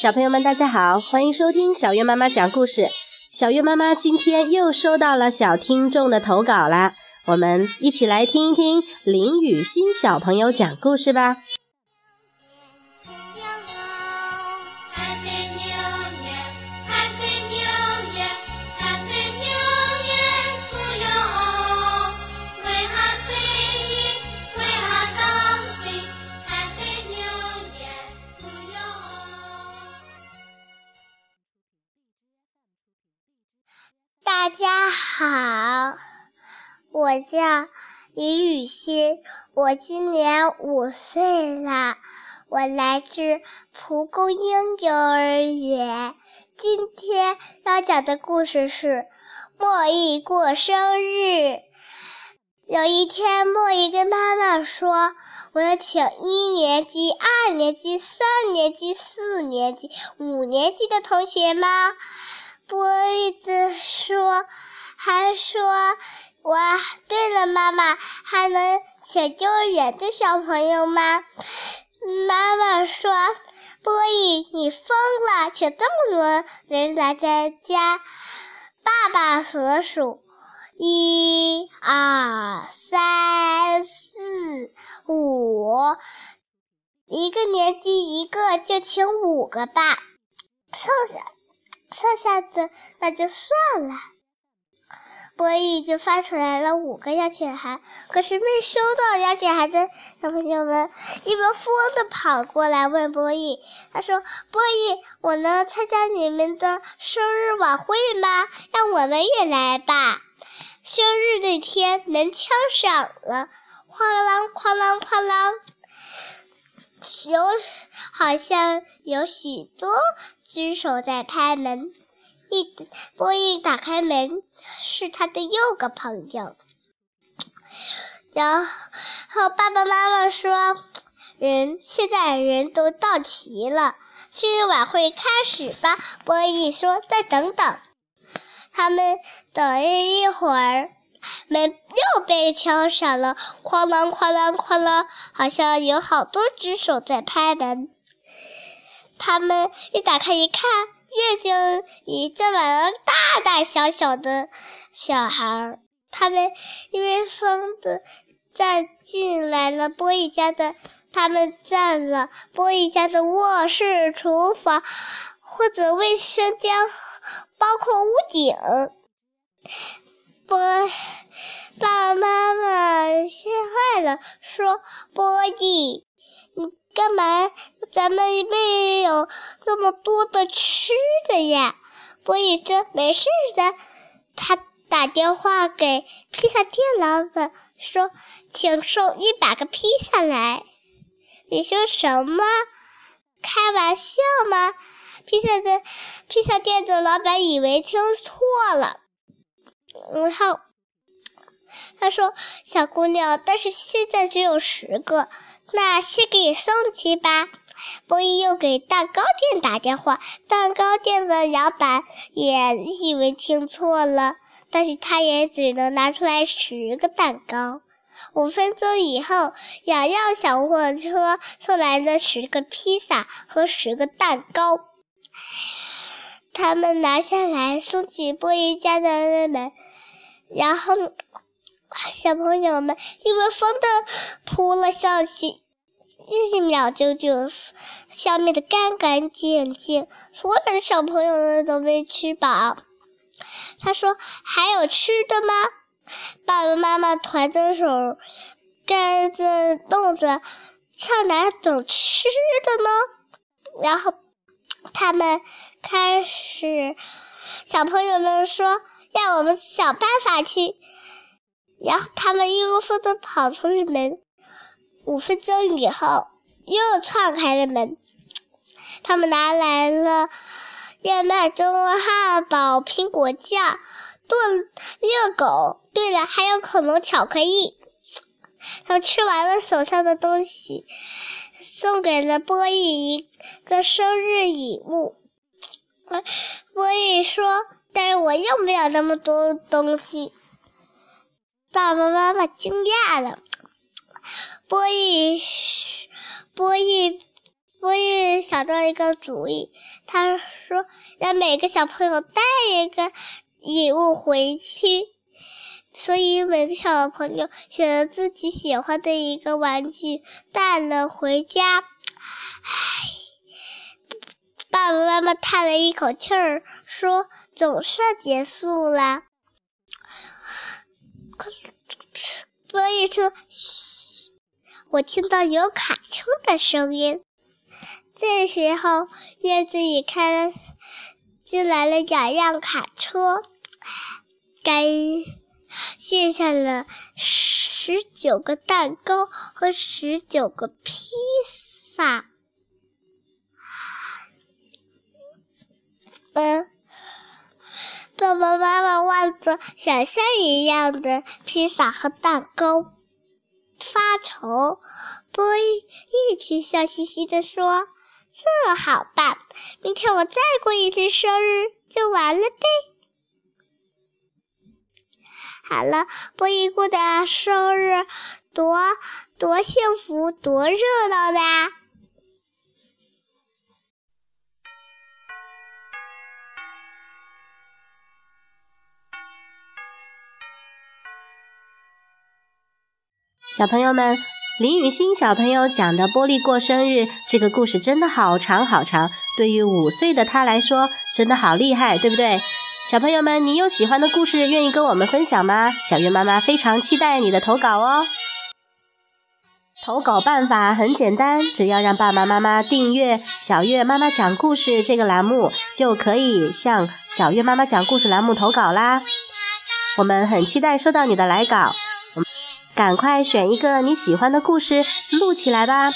小朋友们，大家好，欢迎收听小月妈妈讲故事。小月妈妈今天又收到了小听众的投稿啦，我们一起来听一听林雨欣小朋友讲故事吧。我叫李雨欣，我今年五岁了，我来自蒲公英幼儿园。今天要讲的故事是莫易过生日。有一天，莫易跟妈妈说：“我要请一年级、二年级、三年级、四年级、五年级的同学吗？”波一直说，还说，我对了，妈妈还能请幼儿园的小朋友吗？妈妈说，波伊，你疯了，请这么多人来咱家。爸爸数了数，一、二、三、四、五，一个年级一个，就请五个吧，剩下。剩下的那就算了，波伊就发出来了五个邀请函，可是没收到邀请函的小朋友们一窝蜂的跑过来问波伊，他说：“波伊，我能参加你们的生日晚会吗？让我们也来吧！”生日那天，门敲响了，哐啷哐啷哐啷，有好像有许多。只手在拍门，一波一打开门，是他的六个朋友。然后爸爸妈妈说：“人现在人都到齐了，生日晚会开始吧。”波一说：“再等等。”他们等了一会儿，门又被敲响了，哐啷哐啷哐啷，好像有好多只手在拍门。他们一打开一看，院子里站满了大大小小的小孩儿。他们因为疯的站进来了波一家的，他们占了波一家的卧室、厨房或者卫生间，包括屋顶。波爸爸妈妈吓坏了，说：“波伊。”干嘛？咱们没有那么多的吃的呀。我已经：“没事的。”他打电话给披萨店老板说：“请送一百个披萨来。”你说什么？开玩笑吗？披萨的披萨店的老板以为听错了，然后。他说：“小姑娘，但是现在只有十个，那先给你送去吧。”波伊又给蛋糕店打电话，蛋糕店的老板也以为听错了，但是他也只能拿出来十个蛋糕。五分钟以后，两辆小货车送来了十个披萨和十个蛋糕，他们拿下来送进波伊家的门，然后。小朋友们因为风的扑了上去，一秒钟就消灭的干干净净。所有的小朋友们都没吃饱。他说：“还有吃的吗？”爸爸妈妈团着手，干着弄着，上哪等吃的呢？然后他们开始，小朋友们说：“让我们想办法去。”然后他们一窝蜂的跑出了门，五分钟以后又撞开了门。他们拿来了燕麦粥、汉堡、苹果酱、炖热狗，对了，还有恐龙巧克力。他们吃完了手上的东西，送给了波伊一个生日礼物。波伊说：“但是我又没有那么多东西。”爸爸妈妈惊讶了，波伊，波伊波伊想到一个主意，他说让每个小朋友带一个礼物回去，所以每个小朋友选了自己喜欢的一个玩具带了回家。唉，爸爸妈妈叹了一口气儿，说：“总算结束了。”波伊说：“嘘，我听到有卡车的声音。”这时候，院子里开了进来了两辆卡车，该卸下了十九个蛋糕和十九个披萨。嗯，爸爸妈妈望着想象一样的披萨和蛋糕发愁，波一一起笑嘻嘻地说。这好办，明天我再过一次生日就完了呗。好了，波一过的生日多多幸福，多热闹的！小朋友们。林雨欣小朋友讲的《玻璃过生日》这个故事真的好长好长，对于五岁的他来说，真的好厉害，对不对？小朋友们，你有喜欢的故事愿意跟我们分享吗？小月妈妈非常期待你的投稿哦。投稿办法很简单，只要让爸爸妈妈订阅“小月妈妈讲故事”这个栏目，就可以向“小月妈妈讲故事”栏目投稿啦。我们很期待收到你的来稿。赶快选一个你喜欢的故事录起来吧！